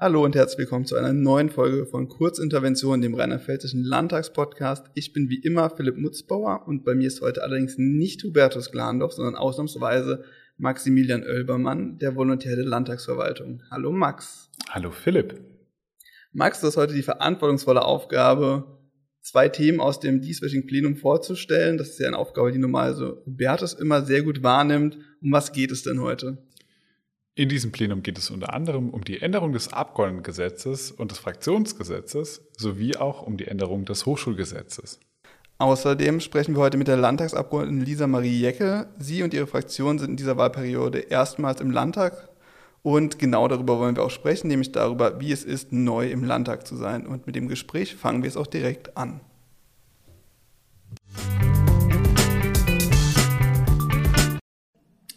Hallo und herzlich willkommen zu einer neuen Folge von Kurzintervention, dem Rheinland-Pfälzischen Landtagspodcast. Ich bin wie immer Philipp Mutzbauer und bei mir ist heute allerdings nicht Hubertus Glandorf, sondern ausnahmsweise Maximilian Oelbermann, der Volontär der Landtagsverwaltung. Hallo Max. Hallo Philipp. Max, du hast heute die verantwortungsvolle Aufgabe, zwei Themen aus dem dieswöchigen Plenum vorzustellen. Das ist ja eine Aufgabe, die normalerweise Hubertus immer sehr gut wahrnimmt. Um was geht es denn heute? In diesem Plenum geht es unter anderem um die Änderung des Abgeordnetengesetzes und des Fraktionsgesetzes sowie auch um die Änderung des Hochschulgesetzes. Außerdem sprechen wir heute mit der Landtagsabgeordneten Lisa Marie Jecke. Sie und ihre Fraktion sind in dieser Wahlperiode erstmals im Landtag und genau darüber wollen wir auch sprechen, nämlich darüber, wie es ist, neu im Landtag zu sein. Und mit dem Gespräch fangen wir es auch direkt an.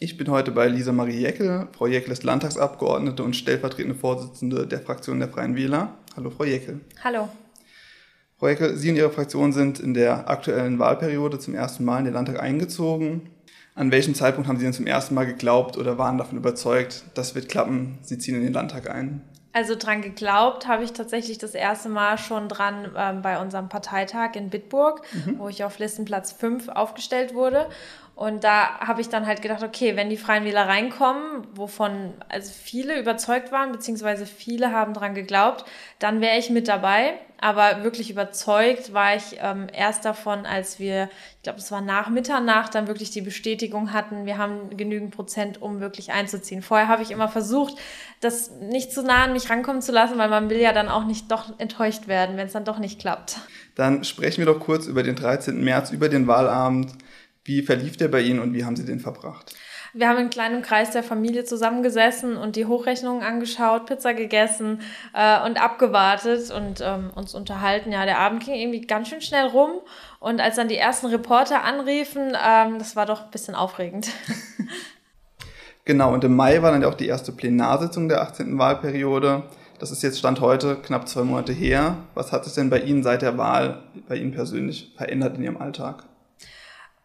Ich bin heute bei Lisa Marie Jeckel. Frau Jeckel ist Landtagsabgeordnete und stellvertretende Vorsitzende der Fraktion der Freien Wähler. Hallo, Frau Jeckel. Hallo. Frau Jeckel, Sie und Ihre Fraktion sind in der aktuellen Wahlperiode zum ersten Mal in den Landtag eingezogen. An welchem Zeitpunkt haben Sie denn zum ersten Mal geglaubt oder waren davon überzeugt, das wird klappen, Sie ziehen in den Landtag ein? Also dran geglaubt habe ich tatsächlich das erste Mal schon dran ähm, bei unserem Parteitag in Bitburg, mhm. wo ich auf Listenplatz 5 aufgestellt wurde. Und da habe ich dann halt gedacht, okay, wenn die Freien Wähler reinkommen, wovon also viele überzeugt waren, beziehungsweise viele haben dran geglaubt, dann wäre ich mit dabei. Aber wirklich überzeugt war ich ähm, erst davon, als wir, ich glaube, es war nach Mitternacht, dann wirklich die Bestätigung hatten, wir haben genügend Prozent, um wirklich einzuziehen. Vorher habe ich immer versucht, das nicht zu nah an mich rankommen zu lassen, weil man will ja dann auch nicht doch enttäuscht werden, wenn es dann doch nicht klappt. Dann sprechen wir doch kurz über den 13. März, über den Wahlabend. Wie verlief der bei Ihnen und wie haben Sie den verbracht? Wir haben in kleinem Kreis der Familie zusammengesessen und die Hochrechnungen angeschaut, Pizza gegessen äh, und abgewartet und ähm, uns unterhalten. Ja, der Abend ging irgendwie ganz schön schnell rum und als dann die ersten Reporter anriefen, ähm, das war doch ein bisschen aufregend. genau, und im Mai war dann ja auch die erste Plenarsitzung der 18. Wahlperiode. Das ist jetzt Stand heute knapp zwei Monate her. Was hat sich denn bei Ihnen seit der Wahl, bei Ihnen persönlich, verändert in Ihrem Alltag?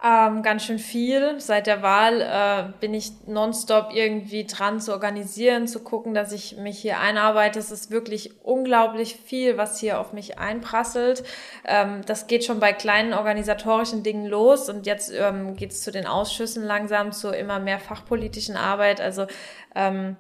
Ähm, ganz schön viel. Seit der Wahl äh, bin ich nonstop irgendwie dran zu organisieren, zu gucken, dass ich mich hier einarbeite. Es ist wirklich unglaublich viel, was hier auf mich einprasselt. Ähm, das geht schon bei kleinen organisatorischen Dingen los und jetzt ähm, geht es zu den Ausschüssen langsam, zu immer mehr fachpolitischen Arbeit. Also ähm,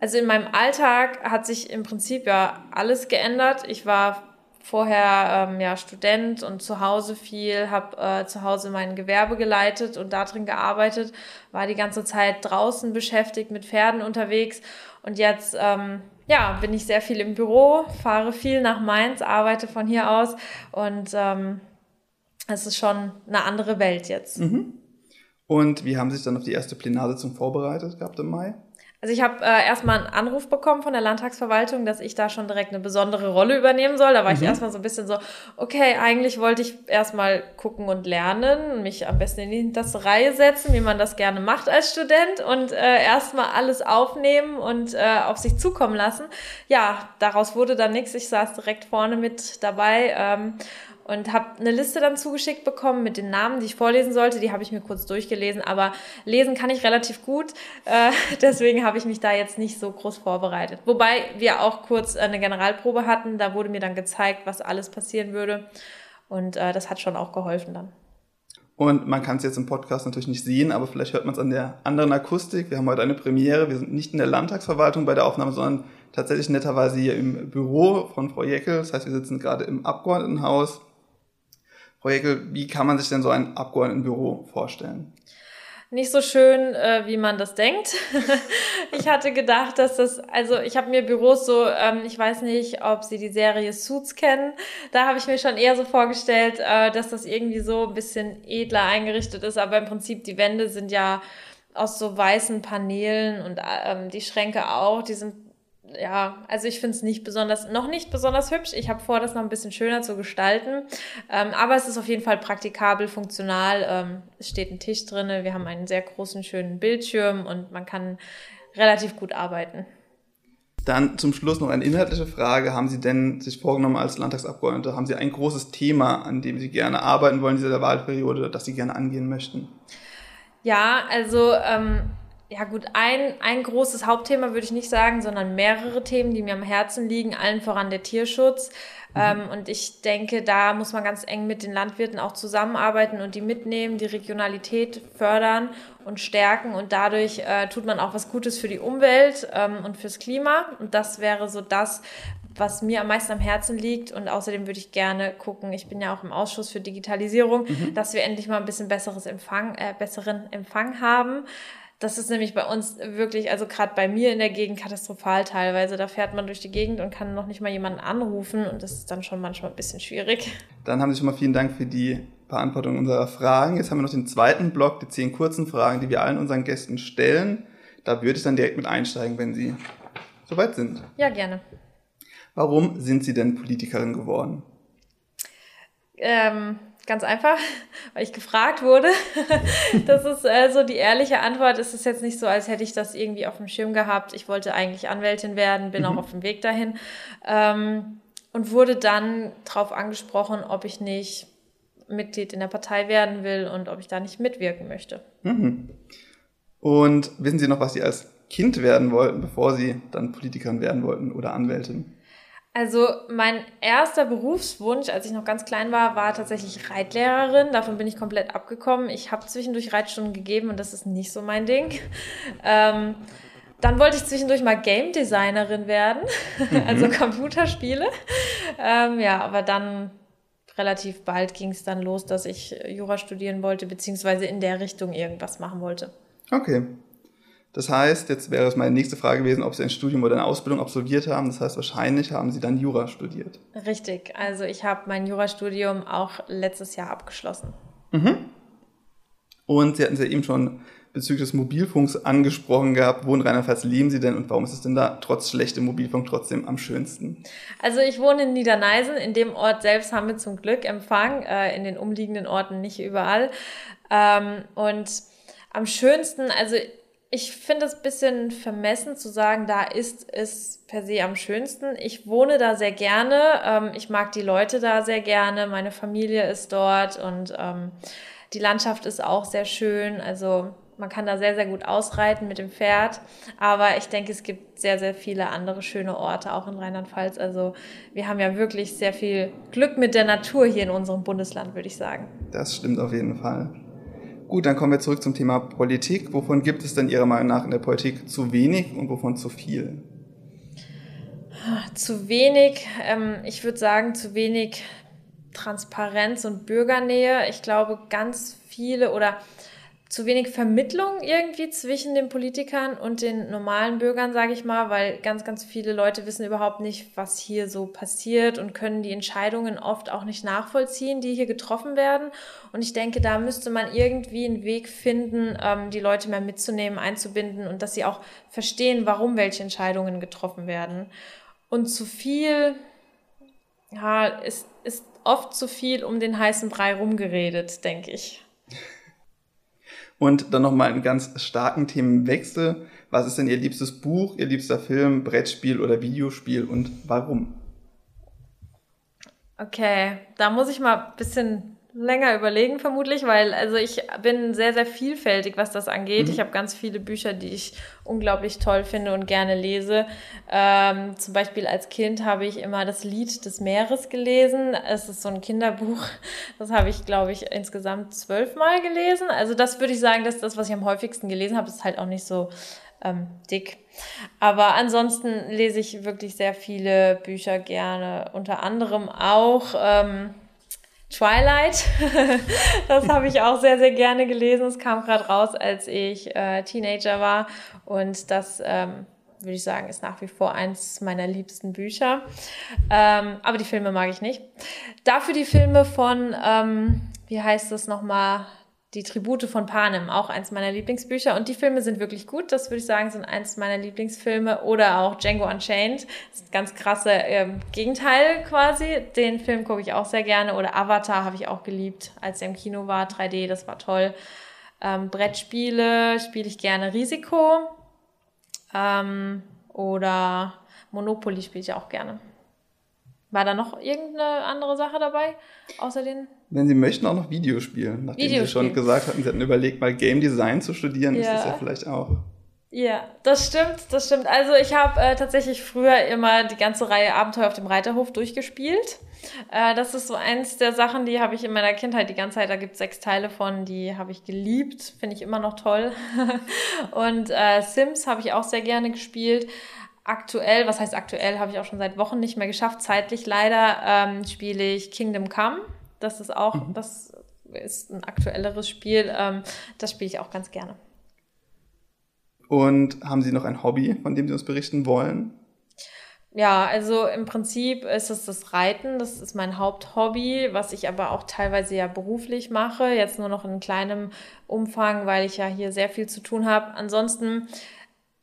also in meinem Alltag hat sich im Prinzip ja alles geändert. Ich war vorher ähm, ja Student und zu Hause viel, habe äh, zu Hause mein Gewerbe geleitet und darin gearbeitet, war die ganze Zeit draußen beschäftigt mit Pferden unterwegs und jetzt ähm, ja bin ich sehr viel im Büro, fahre viel nach Mainz, arbeite von hier aus und ähm, es ist schon eine andere Welt jetzt. Mhm. Und wie haben Sie sich dann auf die erste Plenarsitzung vorbereitet gehabt im Mai? Also ich habe äh, erstmal einen Anruf bekommen von der Landtagsverwaltung, dass ich da schon direkt eine besondere Rolle übernehmen soll. Da war mhm. ich erstmal so ein bisschen so, okay, eigentlich wollte ich erstmal gucken und lernen, mich am besten in die hinterste Reihe setzen, wie man das gerne macht als Student und äh, erstmal alles aufnehmen und äh, auf sich zukommen lassen. Ja, daraus wurde dann nichts. Ich saß direkt vorne mit dabei. Ähm, und habe eine Liste dann zugeschickt bekommen mit den Namen, die ich vorlesen sollte. Die habe ich mir kurz durchgelesen, aber lesen kann ich relativ gut. Äh, deswegen habe ich mich da jetzt nicht so groß vorbereitet. Wobei wir auch kurz eine Generalprobe hatten. Da wurde mir dann gezeigt, was alles passieren würde. Und äh, das hat schon auch geholfen dann. Und man kann es jetzt im Podcast natürlich nicht sehen, aber vielleicht hört man es an der anderen Akustik. Wir haben heute eine Premiere. Wir sind nicht in der Landtagsverwaltung bei der Aufnahme, sondern tatsächlich netterweise hier im Büro von Frau Jeckel. Das heißt, wir sitzen gerade im Abgeordnetenhaus Frau wie kann man sich denn so ein Abgeordnetenbüro vorstellen? Nicht so schön, äh, wie man das denkt. ich hatte gedacht, dass das, also ich habe mir Büros so, ähm, ich weiß nicht, ob Sie die Serie Suits kennen. Da habe ich mir schon eher so vorgestellt, äh, dass das irgendwie so ein bisschen edler eingerichtet ist, aber im Prinzip die Wände sind ja aus so weißen Paneelen und ähm, die Schränke auch, die sind ja, also ich finde es nicht besonders, noch nicht besonders hübsch. Ich habe vor, das noch ein bisschen schöner zu gestalten. Ähm, aber es ist auf jeden Fall praktikabel, funktional. Ähm, es steht ein Tisch drin, wir haben einen sehr großen, schönen Bildschirm und man kann relativ gut arbeiten. Dann zum Schluss noch eine inhaltliche Frage. Haben Sie denn sich vorgenommen als Landtagsabgeordnete, haben Sie ein großes Thema, an dem Sie gerne arbeiten wollen in dieser Wahlperiode, das Sie gerne angehen möchten? Ja, also ähm, ja gut, ein, ein großes Hauptthema würde ich nicht sagen, sondern mehrere Themen, die mir am Herzen liegen, allen voran der Tierschutz. Mhm. Ähm, und ich denke, da muss man ganz eng mit den Landwirten auch zusammenarbeiten und die mitnehmen, die Regionalität fördern und stärken. Und dadurch äh, tut man auch was Gutes für die Umwelt ähm, und fürs Klima. Und das wäre so das, was mir am meisten am Herzen liegt. Und außerdem würde ich gerne gucken, ich bin ja auch im Ausschuss für Digitalisierung, mhm. dass wir endlich mal ein bisschen besseres Empfang, äh, besseren Empfang haben. Das ist nämlich bei uns wirklich, also gerade bei mir in der Gegend katastrophal teilweise. Da fährt man durch die Gegend und kann noch nicht mal jemanden anrufen und das ist dann schon manchmal ein bisschen schwierig. Dann haben Sie schon mal vielen Dank für die Beantwortung unserer Fragen. Jetzt haben wir noch den zweiten Block, die zehn kurzen Fragen, die wir allen unseren Gästen stellen. Da würde ich dann direkt mit einsteigen, wenn Sie soweit sind. Ja, gerne. Warum sind Sie denn Politikerin geworden? Ähm, ganz einfach, weil ich gefragt wurde. das ist also die ehrliche Antwort. Es ist jetzt nicht so, als hätte ich das irgendwie auf dem Schirm gehabt. Ich wollte eigentlich Anwältin werden, bin mhm. auch auf dem Weg dahin. Ähm, und wurde dann darauf angesprochen, ob ich nicht Mitglied in der Partei werden will und ob ich da nicht mitwirken möchte. Mhm. Und wissen Sie noch, was Sie als Kind werden wollten, bevor Sie dann Politikerin werden wollten oder Anwältin? Also mein erster Berufswunsch, als ich noch ganz klein war, war tatsächlich Reitlehrerin. Davon bin ich komplett abgekommen. Ich habe zwischendurch Reitstunden gegeben und das ist nicht so mein Ding. Ähm, dann wollte ich zwischendurch mal Game Designerin werden, also mhm. Computerspiele. Ähm, ja, aber dann relativ bald ging es dann los, dass ich Jura studieren wollte, beziehungsweise in der Richtung irgendwas machen wollte. Okay. Das heißt, jetzt wäre es meine nächste Frage gewesen, ob Sie ein Studium oder eine Ausbildung absolviert haben. Das heißt, wahrscheinlich haben Sie dann Jura studiert. Richtig. Also ich habe mein Jurastudium auch letztes Jahr abgeschlossen. Mhm. Und Sie hatten es ja eben schon bezüglich des Mobilfunks angesprochen gehabt. Wo in Rheinland-Pfalz leben Sie denn und warum ist es denn da trotz schlechtem Mobilfunk trotzdem am schönsten? Also ich wohne in Niederneisen. In dem Ort selbst haben wir zum Glück Empfang, äh, in den umliegenden Orten nicht überall. Ähm, und am schönsten, also ich finde es ein bisschen vermessen zu sagen, da ist es per se am schönsten. Ich wohne da sehr gerne. Ähm, ich mag die Leute da sehr gerne. Meine Familie ist dort und ähm, die Landschaft ist auch sehr schön. Also man kann da sehr, sehr gut ausreiten mit dem Pferd. Aber ich denke, es gibt sehr, sehr viele andere schöne Orte, auch in Rheinland-Pfalz. Also wir haben ja wirklich sehr viel Glück mit der Natur hier in unserem Bundesland, würde ich sagen. Das stimmt auf jeden Fall. Gut, dann kommen wir zurück zum Thema Politik. Wovon gibt es denn Ihrer Meinung nach in der Politik zu wenig und wovon zu viel? Zu wenig, ähm, ich würde sagen, zu wenig Transparenz und Bürgernähe. Ich glaube, ganz viele oder zu wenig Vermittlung irgendwie zwischen den Politikern und den normalen Bürgern, sage ich mal, weil ganz, ganz viele Leute wissen überhaupt nicht, was hier so passiert und können die Entscheidungen oft auch nicht nachvollziehen, die hier getroffen werden. Und ich denke, da müsste man irgendwie einen Weg finden, ähm, die Leute mehr mitzunehmen, einzubinden und dass sie auch verstehen, warum welche Entscheidungen getroffen werden. Und zu viel, ja, ist, ist oft zu viel um den heißen Brei rumgeredet, denke ich. Und dann nochmal einen ganz starken Themenwechsel. Was ist denn Ihr liebstes Buch, Ihr liebster Film, Brettspiel oder Videospiel und warum? Okay, da muss ich mal ein bisschen länger überlegen vermutlich, weil also ich bin sehr, sehr vielfältig, was das angeht. Mhm. Ich habe ganz viele Bücher, die ich unglaublich toll finde und gerne lese. Ähm, zum Beispiel als Kind habe ich immer das Lied des Meeres gelesen. Es ist so ein Kinderbuch. Das habe ich, glaube ich, insgesamt zwölfmal gelesen. Also das würde ich sagen, das ist das, was ich am häufigsten gelesen habe. Ist halt auch nicht so ähm, dick. Aber ansonsten lese ich wirklich sehr viele Bücher gerne. Unter anderem auch ähm, Twilight. das habe ich auch sehr, sehr gerne gelesen. Es kam gerade raus, als ich äh, Teenager war. Und das, ähm, würde ich sagen, ist nach wie vor eins meiner liebsten Bücher. Ähm, aber die Filme mag ich nicht. Dafür die Filme von, ähm, wie heißt das nochmal? Die Tribute von Panem, auch eins meiner Lieblingsbücher. Und die Filme sind wirklich gut. Das würde ich sagen, sind eins meiner Lieblingsfilme. Oder auch Django Unchained. Das ist ein ganz krasse ähm, Gegenteil quasi. Den Film gucke ich auch sehr gerne. Oder Avatar habe ich auch geliebt, als er im Kino war. 3D, das war toll. Ähm, Brettspiele spiele ich gerne Risiko. Ähm, oder Monopoly spiele ich auch gerne. War da noch irgendeine andere Sache dabei, außer den wenn Sie möchten, auch noch Videospielen. Nachdem Videospiel. Sie schon gesagt hatten, Sie hatten überlegt, mal Game Design zu studieren, ja. ist das ja vielleicht auch. Ja, das stimmt, das stimmt. Also ich habe äh, tatsächlich früher immer die ganze Reihe Abenteuer auf dem Reiterhof durchgespielt. Äh, das ist so eins der Sachen, die habe ich in meiner Kindheit die ganze Zeit, da gibt es sechs Teile von, die habe ich geliebt, finde ich immer noch toll. Und äh, Sims habe ich auch sehr gerne gespielt. Aktuell, was heißt aktuell, habe ich auch schon seit Wochen nicht mehr geschafft. Zeitlich leider ähm, spiele ich Kingdom Come. Das ist auch, mhm. das ist ein aktuelleres Spiel. Ähm, das spiele ich auch ganz gerne. Und haben Sie noch ein Hobby, von dem Sie uns berichten wollen? Ja, also im Prinzip ist es das Reiten. Das ist mein Haupthobby, was ich aber auch teilweise ja beruflich mache. Jetzt nur noch in kleinem Umfang, weil ich ja hier sehr viel zu tun habe. Ansonsten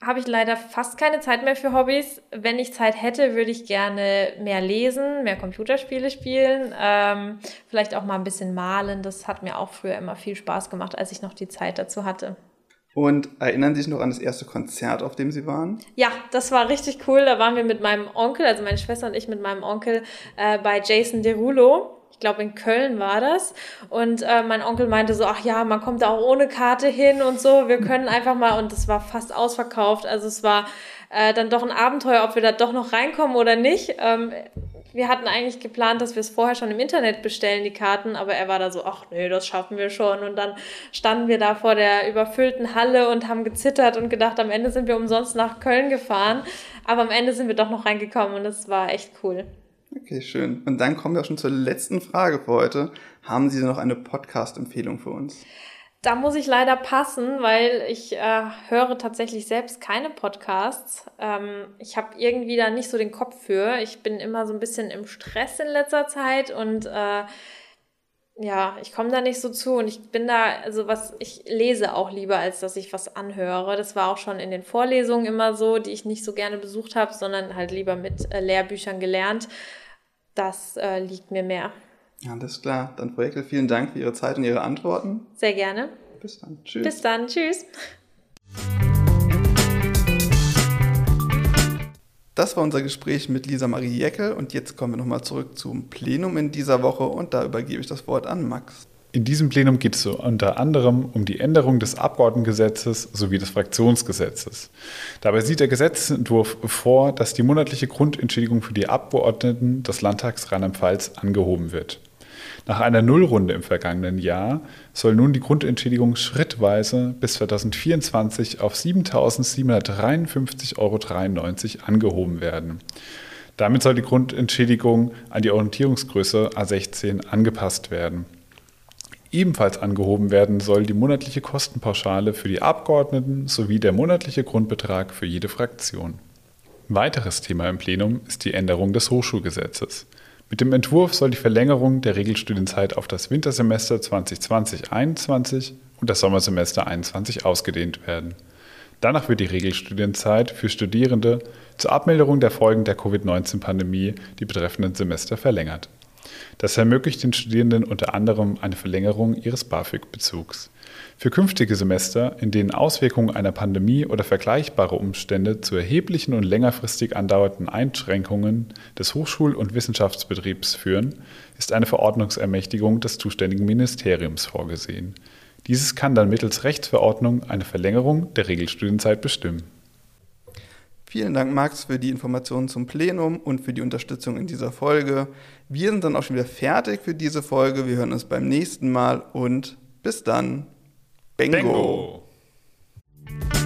habe ich leider fast keine Zeit mehr für Hobbys. Wenn ich Zeit hätte, würde ich gerne mehr lesen, mehr Computerspiele spielen, ähm, vielleicht auch mal ein bisschen malen. Das hat mir auch früher immer viel Spaß gemacht, als ich noch die Zeit dazu hatte. Und erinnern Sie sich noch an das erste Konzert, auf dem Sie waren? Ja, das war richtig cool. Da waren wir mit meinem Onkel, also meine Schwester und ich mit meinem Onkel äh, bei Jason Derulo. Ich glaube, in Köln war das. Und äh, mein Onkel meinte so, ach ja, man kommt da auch ohne Karte hin und so. Wir können einfach mal, und das war fast ausverkauft. Also es war äh, dann doch ein Abenteuer, ob wir da doch noch reinkommen oder nicht. Ähm, wir hatten eigentlich geplant, dass wir es vorher schon im Internet bestellen, die Karten, aber er war da so, ach nee, das schaffen wir schon. Und dann standen wir da vor der überfüllten Halle und haben gezittert und gedacht, am Ende sind wir umsonst nach Köln gefahren. Aber am Ende sind wir doch noch reingekommen und das war echt cool. Okay, schön. Und dann kommen wir auch schon zur letzten Frage für heute. Haben Sie noch eine Podcast-Empfehlung für uns? Da muss ich leider passen, weil ich äh, höre tatsächlich selbst keine Podcasts. Ähm, ich habe irgendwie da nicht so den Kopf für. Ich bin immer so ein bisschen im Stress in letzter Zeit und äh, ja, ich komme da nicht so zu und ich bin da, also was, ich lese auch lieber, als dass ich was anhöre. Das war auch schon in den Vorlesungen immer so, die ich nicht so gerne besucht habe, sondern halt lieber mit äh, Lehrbüchern gelernt. Das äh, liegt mir mehr. Ja, alles klar. Dann, Frau Eckel, vielen Dank für Ihre Zeit und Ihre Antworten. Sehr gerne. Bis dann. Tschüss. Bis dann. Tschüss. Das war unser Gespräch mit Lisa Marie Jeckel und jetzt kommen wir nochmal zurück zum Plenum in dieser Woche und da übergebe ich das Wort an Max. In diesem Plenum geht es unter anderem um die Änderung des Abgeordnetengesetzes sowie des Fraktionsgesetzes. Dabei sieht der Gesetzentwurf vor, dass die monatliche Grundentschädigung für die Abgeordneten des Landtags Rheinland-Pfalz angehoben wird. Nach einer Nullrunde im vergangenen Jahr soll nun die Grundentschädigung schrittweise bis 2024 auf 7.753,93 Euro angehoben werden. Damit soll die Grundentschädigung an die Orientierungsgröße A16 angepasst werden. Ebenfalls angehoben werden soll die monatliche Kostenpauschale für die Abgeordneten sowie der monatliche Grundbetrag für jede Fraktion. Weiteres Thema im Plenum ist die Änderung des Hochschulgesetzes. Mit dem Entwurf soll die Verlängerung der Regelstudienzeit auf das Wintersemester 2020-21 und das Sommersemester 21 ausgedehnt werden. Danach wird die Regelstudienzeit für Studierende zur Abmilderung der Folgen der Covid-19-Pandemie die betreffenden Semester verlängert. Das ermöglicht den Studierenden unter anderem eine Verlängerung ihres BAföG-Bezugs. Für künftige Semester, in denen Auswirkungen einer Pandemie oder vergleichbare Umstände zu erheblichen und längerfristig andauernden Einschränkungen des Hochschul- und Wissenschaftsbetriebs führen, ist eine Verordnungsermächtigung des zuständigen Ministeriums vorgesehen. Dieses kann dann mittels Rechtsverordnung eine Verlängerung der Regelstudienzeit bestimmen. Vielen Dank, Max, für die Informationen zum Plenum und für die Unterstützung in dieser Folge. Wir sind dann auch schon wieder fertig für diese Folge. Wir hören uns beim nächsten Mal und bis dann. Bingo! Bengo.